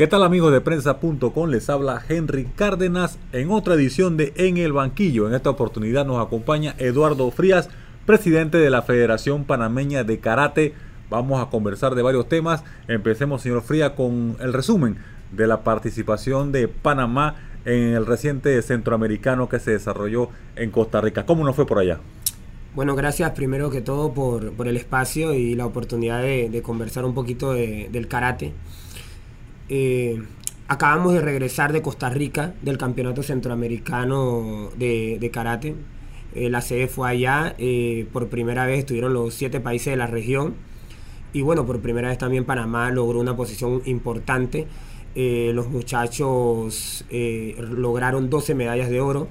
¿Qué tal amigos de prensa.com? Les habla Henry Cárdenas en otra edición de En el Banquillo. En esta oportunidad nos acompaña Eduardo Frías, presidente de la Federación Panameña de Karate. Vamos a conversar de varios temas. Empecemos, señor Frías, con el resumen de la participación de Panamá en el reciente centroamericano que se desarrolló en Costa Rica. ¿Cómo nos fue por allá? Bueno, gracias primero que todo por, por el espacio y la oportunidad de, conversar un poquito de, del karate. Eh, acabamos de regresar de Costa Rica, del Campeonato Centroamericano de, Karate. Eh, la sede fue allá, eh, por primera vez estuvieron los siete países de la región. Y bueno, por primera vez también Panamá logró una posición importante. los muchachos lograron 12 medallas de oro,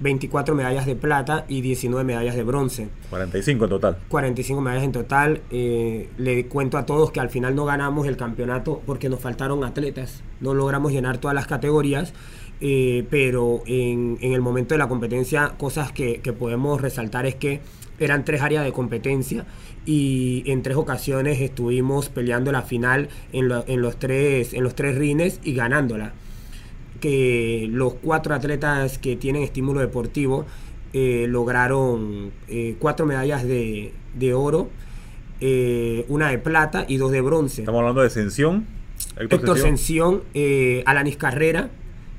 24 medallas de plata y 19 medallas de bronce. 45 en total. 45 medallas en total. Eh, le cuento a todos que al final no ganamos el campeonato porque nos faltaron atletas. No logramos llenar todas las categorías. Eh, pero en, en, el momento de la competencia, cosas que, que, podemos resaltar es que eran tres áreas de competencia y en tres ocasiones estuvimos peleando la final en, lo, en los, tres, en los tres rines y ganándola que los cuatro atletas que tienen estímulo deportivo eh, lograron eh, cuatro medallas de, de oro, eh, una de plata y dos de bronce. Estamos hablando de Sención. Héctor, Héctor Sención, Alanis Carrera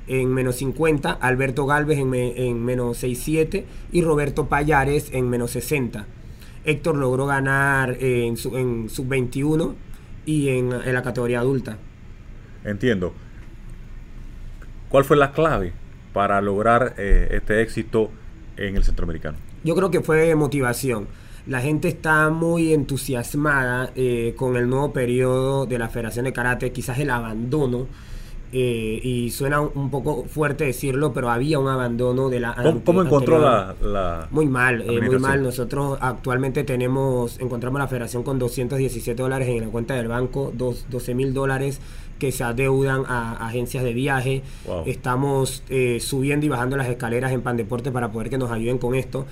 en menos 50, Alberto Galvez en, me, en menos 6-7 y Roberto Payares en menos 60. Héctor logró ganar en, su, en sub-21 y en, en la categoría adulta. Entiendo. ¿Cuál fue la clave para lograr eh, este éxito en el centroamericano? Yo creo que fue motivación. La gente está muy entusiasmada eh, con el nuevo periodo de la Federación de Karate, quizás el abandono. Eh, y suena un poco fuerte decirlo, pero había un abandono de la. ¿Cómo, ¿cómo encontró la, la, Muy mal, eh, muy mal. Nosotros actualmente tenemos, encontramos la federación con 217 dólares en la cuenta del banco, dos, 12 mil dólares que se adeudan a, agencias de viaje. Wow. Estamos eh, subiendo y bajando las escaleras en Pandeporte para poder que nos ayuden con esto.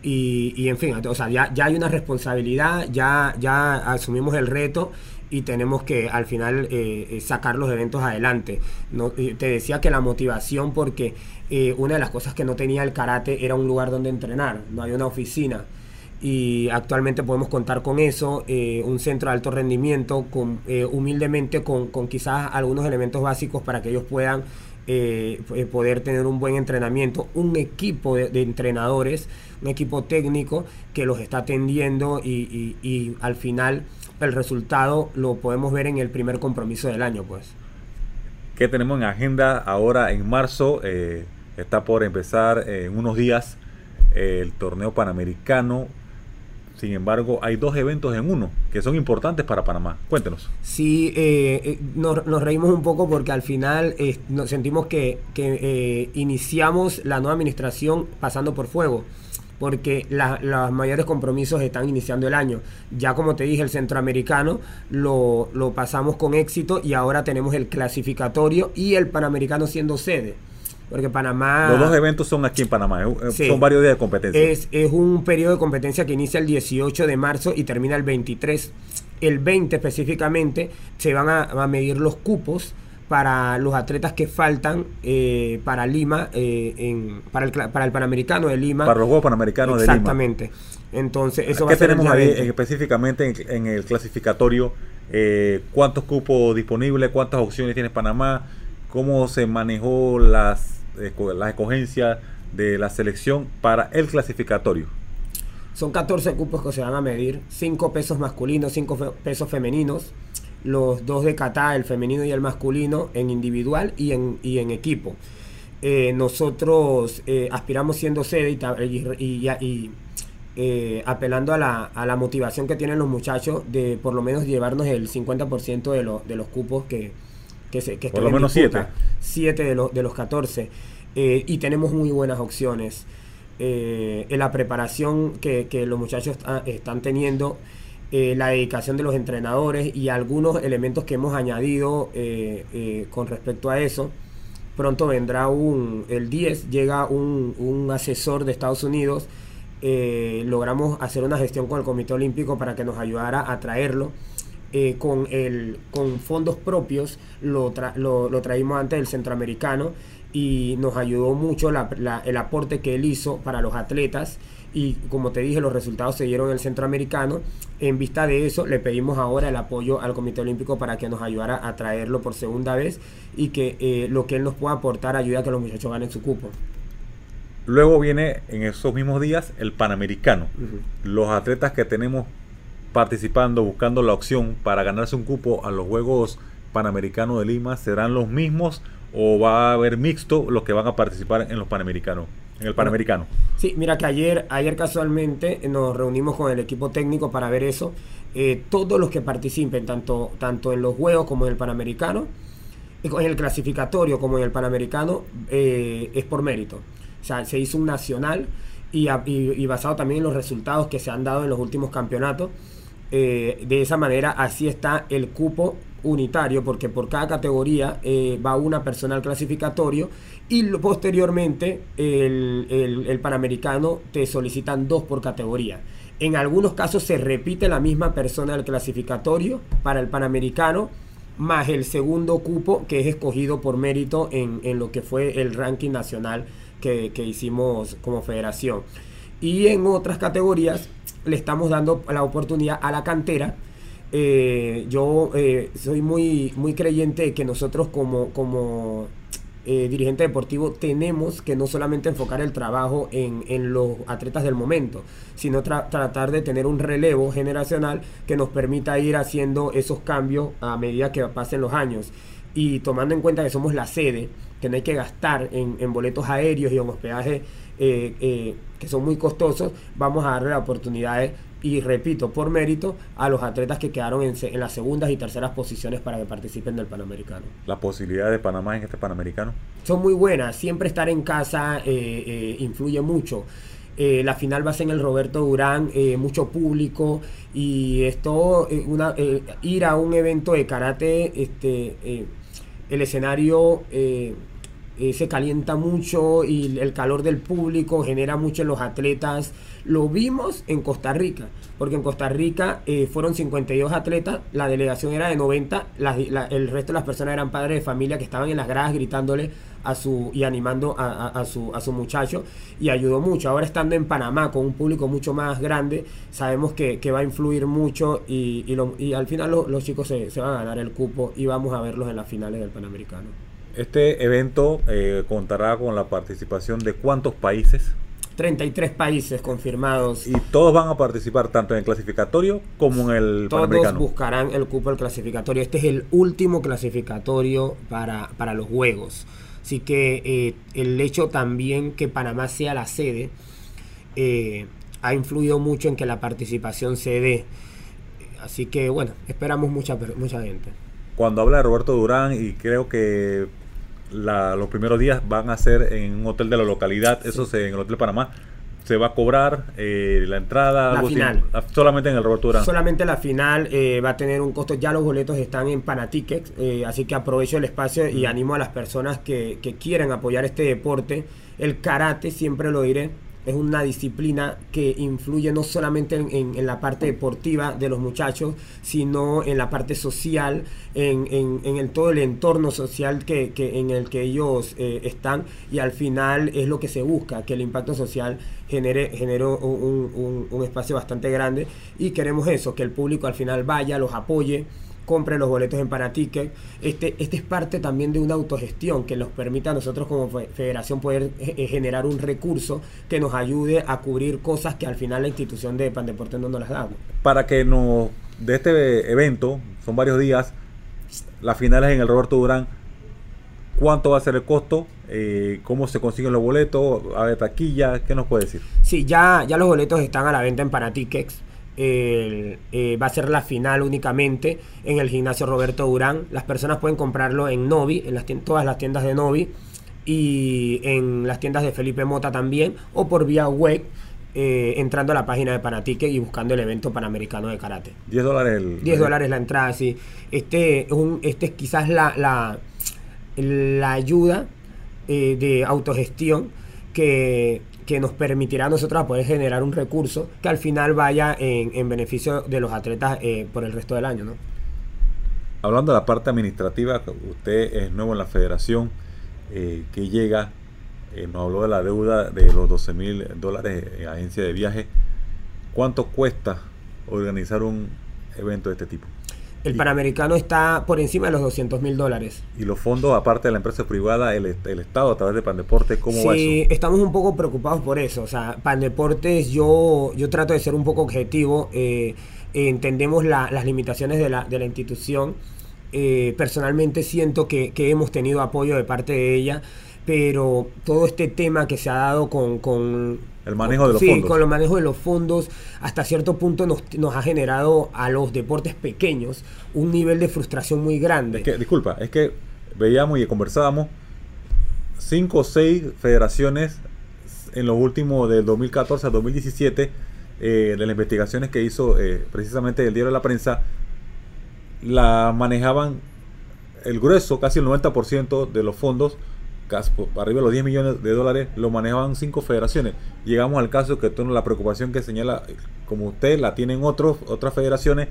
Y, y en fin, o sea, ya, ya hay una responsabilidad, ya, ya asumimos el reto y tenemos que al final eh, sacar los eventos adelante. No, te decía que la motivación porque eh, una de las cosas que no tenía el karate era un lugar donde entrenar, no hay una oficina. Y actualmente podemos contar con eso, eh, un centro de alto rendimiento, con, eh, humildemente con, quizás algunos elementos básicos para que ellos puedan poder tener un buen entrenamiento, un equipo de, entrenadores, un equipo técnico que los está atendiendo y, y, al final el resultado lo podemos ver en el primer compromiso del año, pues. ¿Qué tenemos en agenda ahora en marzo? Eh, está por empezar eh, en unos días eh, el torneo panamericano. Sin embargo, hay dos eventos en uno que son importantes para Panamá. Cuéntenos. Sí, eh, nos, nos, reímos un poco porque al final nos sentimos que, que iniciamos la nueva administración pasando por fuego porque la, los mayores compromisos están iniciando el año. Ya como te dije, el centroamericano lo, lo, pasamos con éxito y ahora tenemos el clasificatorio y el panamericano siendo sede. Porque Panamá... Los dos eventos son aquí en Panamá, sí, son varios días de competencia. Es, es un periodo de competencia que inicia el 18 de marzo y termina el 23. El 20 específicamente se van a, a medir los cupos para los atletas que faltan eh, para Lima, eh, en, para, el, para el Panamericano de Lima. Para los Juegos Panamericanos de Lima. Exactamente. Entonces, eso ¿Qué va a tenemos ahí específicamente en, en, el clasificatorio? Eh, ¿Cuántos cupos disponibles? ¿Cuántas opciones tiene Panamá? ¿Cómo se manejó las, las escogencias de la selección para el clasificatorio? Son 14 cupos que se van a medir, 5 pesos masculinos, 5 fe pesos femeninos los dos de kata, el femenino y el masculino, en individual y en, y en equipo. Eh, nosotros eh, aspiramos siendo sede y eh, apelando a la, a la, motivación que tienen los muchachos de por lo menos llevarnos el 50% de, lo, de los cupos que, que, se, que por lo menos 7 7 de, lo, de los 14 y tenemos muy buenas opciones. En la preparación que, que los muchachos están teniendo eh, la dedicación de los entrenadores y algunos elementos que hemos añadido eh, eh, con respecto a eso. Pronto vendrá un, el 10, llega un, un asesor de Estados Unidos, logramos hacer una gestión con el Comité Olímpico para que nos ayudara a traerlo. Eh, con, el, con fondos propios, lo, lo, traímos antes del centroamericano y nos ayudó mucho el aporte que él hizo para los atletas y como te dije los resultados se dieron en el centroamericano. En vista de eso le pedimos ahora el apoyo al comité olímpico para que nos ayudara a traerlo por segunda vez y que eh, lo que él nos pueda aportar ayude a que los muchachos ganen su cupo. Luego viene en esos mismos días el panamericano. Los atletas que tenemos participando, buscando la opción para ganarse un cupo a los Juegos Panamericanos de Lima serán los mismos o va a haber mixto los que van a participar en los Panamericanos? En el Panamericano. Sí, mira que ayer, ayer casualmente nos reunimos con el equipo técnico para ver eso. Eh, todos los que participen, tanto, tanto en los Juegos como en el Panamericano, en el clasificatorio como en el Panamericano, eh, es por mérito. O sea, se hizo un nacional y, y basado también en los resultados que se han dado en los últimos campeonatos. Eh, de esa manera así está el cupo unitario porque por cada categoría eh, va una persona al clasificatorio y posteriormente el, el, panamericano te solicitan dos por categoría. En algunos casos se repite la misma persona al clasificatorio para el panamericano más el segundo cupo que es escogido por mérito en, en lo que fue el ranking nacional que, que hicimos como federación. Y en otras categorías le estamos dando la oportunidad a la cantera. Eh, yo eh, soy muy, muy creyente de que nosotros como, como eh, dirigente deportivo tenemos que no solamente enfocar el trabajo en, en los atletas del momento, sino tratar de tener un relevo generacional que nos permita ir haciendo esos cambios a medida que pasen los años. Y tomando en cuenta que somos la sede, que no hay que gastar en, en boletos aéreos y en hospedaje eh, eh, que son muy costosos, vamos a darle la oportunidad y repito, por mérito, a los atletas que quedaron en, las segundas y terceras posiciones para que participen del Panamericano. ¿La posibilidad de Panamá en este Panamericano? Son muy buenas, siempre estar en casa eh, influye mucho. la final va a ser en el Roberto Durán, mucho público y esto, una, ir a un evento de karate, este, el escenario eh, se calienta mucho y el calor del público genera mucho en los atletas. Lo vimos en Costa Rica, porque en Costa Rica eh, fueron 52 atletas, la delegación era de 90, el resto de las personas eran padres de familia que estaban en las gradas gritándole a su y animando a, su, a su muchacho y ayudó mucho. Ahora estando en Panamá con un público mucho más grande, sabemos que, va a influir mucho y, y, al final los chicos se, se van a ganar el cupo y vamos a verlos en las finales del Panamericano. Este evento eh, contará con la participación de cuántos países? 33 países confirmados. Y todos van a participar tanto en el clasificatorio como en el Todos buscarán el cupo del clasificatorio. Este es el último clasificatorio para, para los Juegos. Así que eh, el hecho también que Panamá sea la sede eh, ha influido mucho en que la participación se dé. Así que bueno, esperamos mucha, mucha gente. Cuando habla de Roberto Durán y creo que los primeros días van a ser en un hotel de la localidad, eso se, en el Hotel Panamá. Se va a cobrar eh, la entrada final. Ah, solamente en el Roberto Durán. Solamente la final eh, va a tener un costo. Ya los boletos están en Panatickets, eh, así que aprovecho el espacio y animo a las personas que, que quieran apoyar este deporte. El karate, siempre lo diré, es una disciplina que influye no solamente en, la parte deportiva de los muchachos, sino en la parte social, en, el, todo el entorno social que, en el que ellos eh, están. Y al final es lo que se busca, que el impacto social genere, genere un, un espacio bastante grande. Y queremos eso, que el público al final vaya, los apoye compre los boletos en Panaticket. Este, este es parte también de una autogestión que nos permite a nosotros como federación poder eh, eh, generar un recurso que nos ayude a cubrir cosas que al final la institución de Pandeporte no nos las da. Para que nos de este evento, son varios días, las finales en el Roberto Durán, ¿cuánto va a ser el costo? Eh, ¿Cómo se consiguen los boletos? ¿A ver, taquilla? ¿Qué nos puede decir? Sí, ya, ya los boletos están a la venta en Panatickets eh, va a ser la final únicamente en el gimnasio Roberto Durán. Las personas pueden comprarlo en Novi, en las todas las tiendas de Novi y en las tiendas de Felipe Mota también, o por vía web. Eh, entrando a la página de Panatique y buscando el evento panamericano de karate. 10 dólares el... 10 dólares la entrada, sí. Este, un, este es quizás la, la, la ayuda eh, de autogestión que que nos permitirá a nosotros poder generar un recurso que al final vaya en, beneficio de los atletas eh, por el resto del año. ¿no? hablando de la parte administrativa, usted es nuevo en la federación, eh, que llega, eh, nos habló de la deuda de los 12 mil dólares en agencia de viaje. ¿Cuánto cuesta organizar un evento de este tipo? El Panamericano está por encima de los 200 mil dólares. ¿Y los fondos, aparte de la empresa privada, el, Estado a través de Pandeportes, cómo va eso? Sí, estamos un poco preocupados por eso. O sea, Pandeportes, yo, yo trato de ser un poco objetivo. Eh, entendemos las limitaciones de la, de la institución. Eh, personalmente siento que, que, hemos tenido apoyo de parte de ella, pero todo este tema que se ha dado con... con el manejo de los sí, con el manejo de los fondos, hasta cierto punto nos, nos, ha generado a los deportes pequeños un nivel de frustración muy grande. que, disculpa, es que veíamos y conversábamos cinco o seis federaciones en los últimos del 2014 al 2017 eh, de las investigaciones que hizo eh, precisamente el diario de la prensa, la manejaban el grueso, casi el 90% de los fondos, casi arriba de los 10 millones de dólares, lo manejaban cinco federaciones. Llegamos al caso que la preocupación que señala, como usted, la tienen otros, otras federaciones,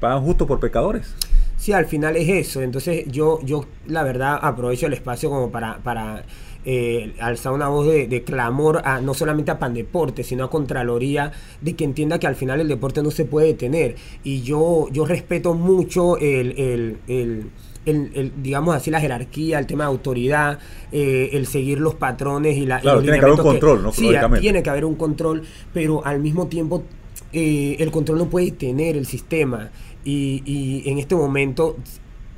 pagan justo por pecadores. Sí, al final es eso. Entonces yo, yo la verdad aprovecho el espacio como para, para eh, alzar una voz de, clamor a, no solamente a Pandeporte, sino a Contraloría, de que entienda que al final el deporte no se puede detener. Y yo, yo respeto mucho el, digamos así, la jerarquía, el tema de autoridad, eh, el seguir los patrones y la... Claro, tiene que haber un control, ¿no? Sí, tiene que haber un control, pero al mismo tiempo eh, el control no puede tener el sistema. Y, y en este momento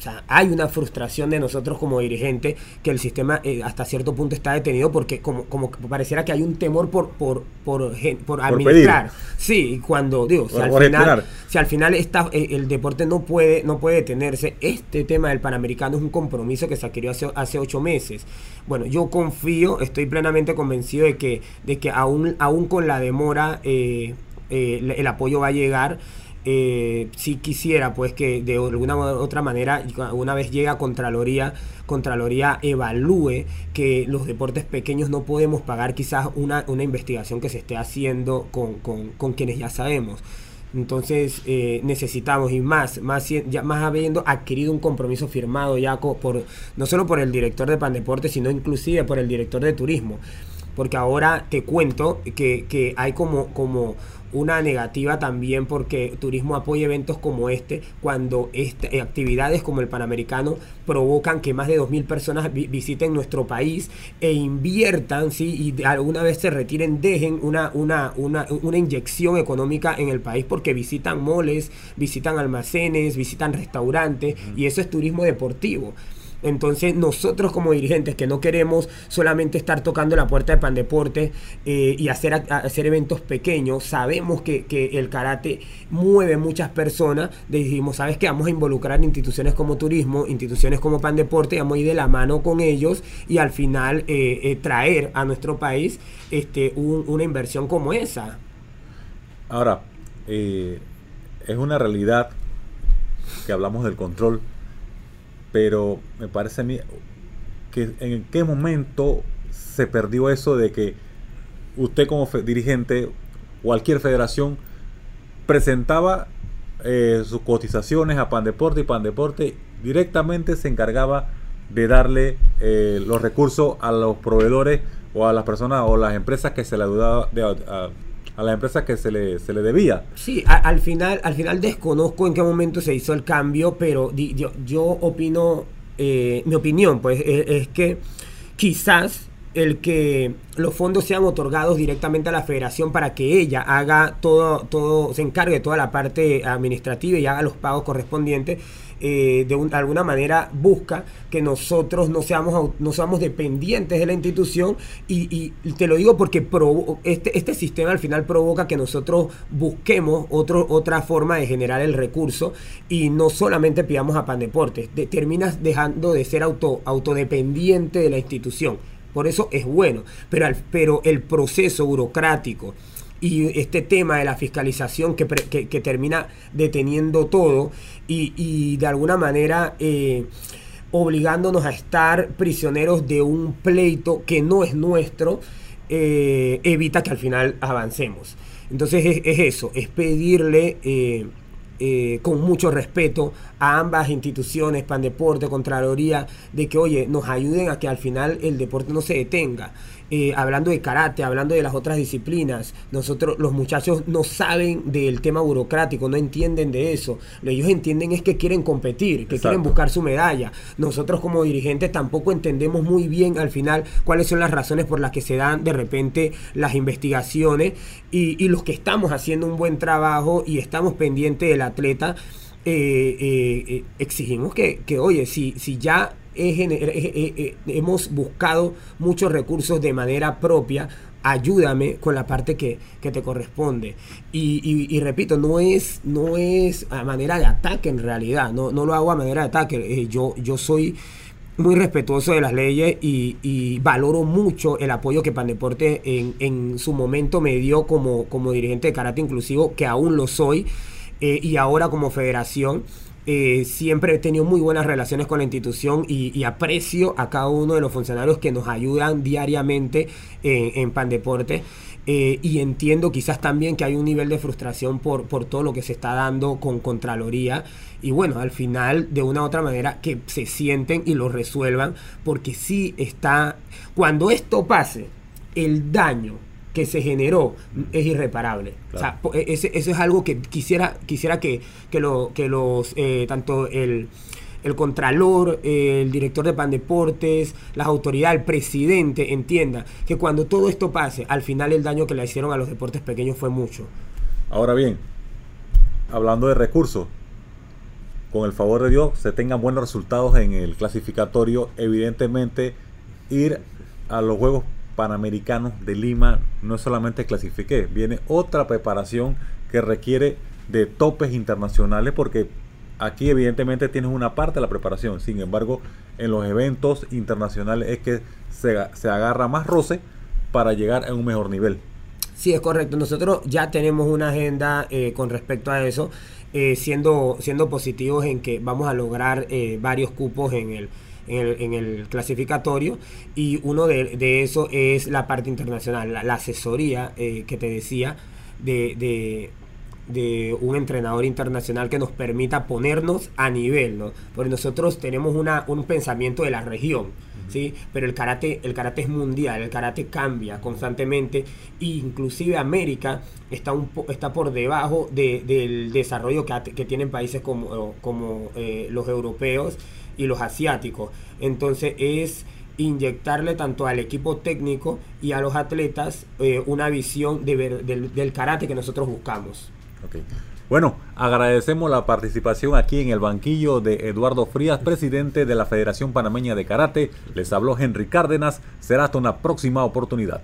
o sea, hay una frustración de nosotros como dirigentes que el sistema eh, hasta cierto punto está detenido porque como, como pareciera que hay un temor por por por, por administrar. sí, cuando digo, si, al final, si al final está, eh, el deporte no puede no puede detenerse, este tema del Panamericano es un compromiso que se adquirió hace, hace ocho meses. Bueno, yo confío, estoy plenamente convencido de que de que aún aún con la demora eh, el apoyo va a llegar eh, si quisiera pues que de alguna u otra manera una vez llega Contraloría Contraloría evalúe que los deportes pequeños no podemos pagar quizás una, una investigación que se esté haciendo con, con, quienes ya sabemos entonces eh, necesitamos y más, más, más habiendo adquirido un compromiso firmado ya por, no solo por el director de Pandeporte, sino inclusive por el director de turismo. Porque ahora te cuento que, que hay como, como una negativa también porque turismo apoya eventos como este cuando este, actividades como el Panamericano provocan que más de 2.000 personas visiten nuestro país e inviertan ¿sí? y alguna vez se retiren, dejen una, una, una, una inyección económica en el país porque visitan moles, visitan almacenes, visitan restaurantes y eso es turismo deportivo. Entonces nosotros como dirigentes que no queremos solamente estar tocando la puerta de Pandeporte eh, y hacer, hacer eventos pequeños, sabemos que, el karate mueve muchas personas, dijimos, ¿sabes qué? Vamos a involucrar instituciones como turismo, instituciones como Pandeporte, vamos a ir de la mano con ellos y al final eh, eh, traer a nuestro país este, una inversión como esa. Ahora, es una realidad que hablamos del control pero me parece a mí que en qué momento se perdió eso de que usted como dirigente, cualquier federación, presentaba eh, sus cotizaciones a Pandeporte y Pandeporte directamente se encargaba de darle eh, los recursos a los proveedores o a las personas o las empresas que se le ayudaba a, a las empresas que se le, se le debía. Sí, al, final, al final desconozco en qué momento se hizo el cambio, pero yo, yo opino, eh, mi opinión pues e, es, que quizás el que los fondos sean otorgados directamente a la federación para que ella haga todo, todo, se encargue de toda la parte administrativa y haga los pagos correspondientes, eh, de, alguna manera busca que nosotros no seamos, no seamos dependientes de la institución y, te lo digo porque este, este sistema al final provoca que nosotros busquemos otro, otra forma de generar el recurso y no solamente pidamos a Pan Deportes, terminas dejando de ser auto, autodependiente de la institución. Por eso es bueno, pero, pero el proceso burocrático, y este tema de la fiscalización que, que, termina deteniendo todo y, de alguna manera eh, obligándonos a estar prisioneros de un pleito que no es nuestro, eh, evita que al final avancemos. Entonces es, eso, es pedirle eh, con mucho respeto a ambas instituciones, Pan Deporte, Contraloría, de que, oye, nos ayuden a que al final el deporte no se detenga. Eh, hablando de karate, hablando de las otras disciplinas, nosotros, los muchachos no saben del tema burocrático, no entienden de eso. Lo ellos entienden es que quieren competir, que quieren buscar su medalla. Nosotros como dirigentes tampoco entendemos muy bien al final cuáles son las razones por las que se dan de repente las investigaciones y, los que estamos haciendo un buen trabajo y estamos pendientes del atleta. Eh, eh, exigimos que, que, oye, si, si ya hemos buscado muchos recursos de manera propia. Ayúdame con la parte que, te corresponde. Y, repito, no es, no es a manera de ataque en realidad. No, no lo hago a manera de ataque. Eh, yo, yo soy muy respetuoso de las leyes y, valoro mucho el apoyo que Pandeporte en, en su momento me dio como, como dirigente de karate inclusivo, que aún lo soy, eh, y ahora como federación. Eh, siempre he tenido muy buenas relaciones con la institución y, aprecio a cada uno de los funcionarios que nos ayudan diariamente en Pan Deporte. Eh, y entiendo quizás también que hay un nivel de frustración por, por todo lo que se está dando con Contraloría. Y bueno, al final, de una u otra manera, que se sienten y lo resuelvan, porque sí está. Cuando esto pase, el daño que se generó es irreparable. O sea, e, eso es algo que quisiera, quisiera que, que, lo, que los, eh, tanto el, el contralor, el director de Pan Deportes, las autoridades, el presidente entienda que cuando todo esto pase, al final el daño que le hicieron a los deportes pequeños fue mucho. Ahora bien, hablando de recursos, con el favor de Dios se tengan buenos resultados en el clasificatorio, evidentemente ir a los Juegos Panamericanos de Lima no solamente clasifique, viene otra preparación que requiere de topes internacionales porque aquí evidentemente tienes una parte de la preparación, sin embargo en los eventos internacionales es que se, agarra más roce para llegar a un mejor nivel. Sí, es correcto. Nosotros ya tenemos una agenda eh, con respecto a eso, eh, siendo, siendo positivos en que vamos a lograr eh, varios cupos en el, en el, clasificatorio y uno de, de, eso es la parte internacional, la, asesoría eh, que te decía de, de, un entrenador internacional que nos permita ponernos a nivel. Porque nosotros tenemos una, un pensamiento de la región. ¿Sí? Pero el karate, el karate es mundial, el karate cambia constantemente, e inclusive América está, un está por debajo del desarrollo que, que, tienen países como, como eh, los europeos y los asiáticos. Entonces es inyectarle tanto al equipo técnico y a los atletas eh, una visión de del, karate que nosotros buscamos. Bueno, agradecemos la participación aquí en el banquillo de Eduardo Frías, presidente de la Federación Panameña de Karate. Les habló Henry Cárdenas. Será hasta una próxima oportunidad.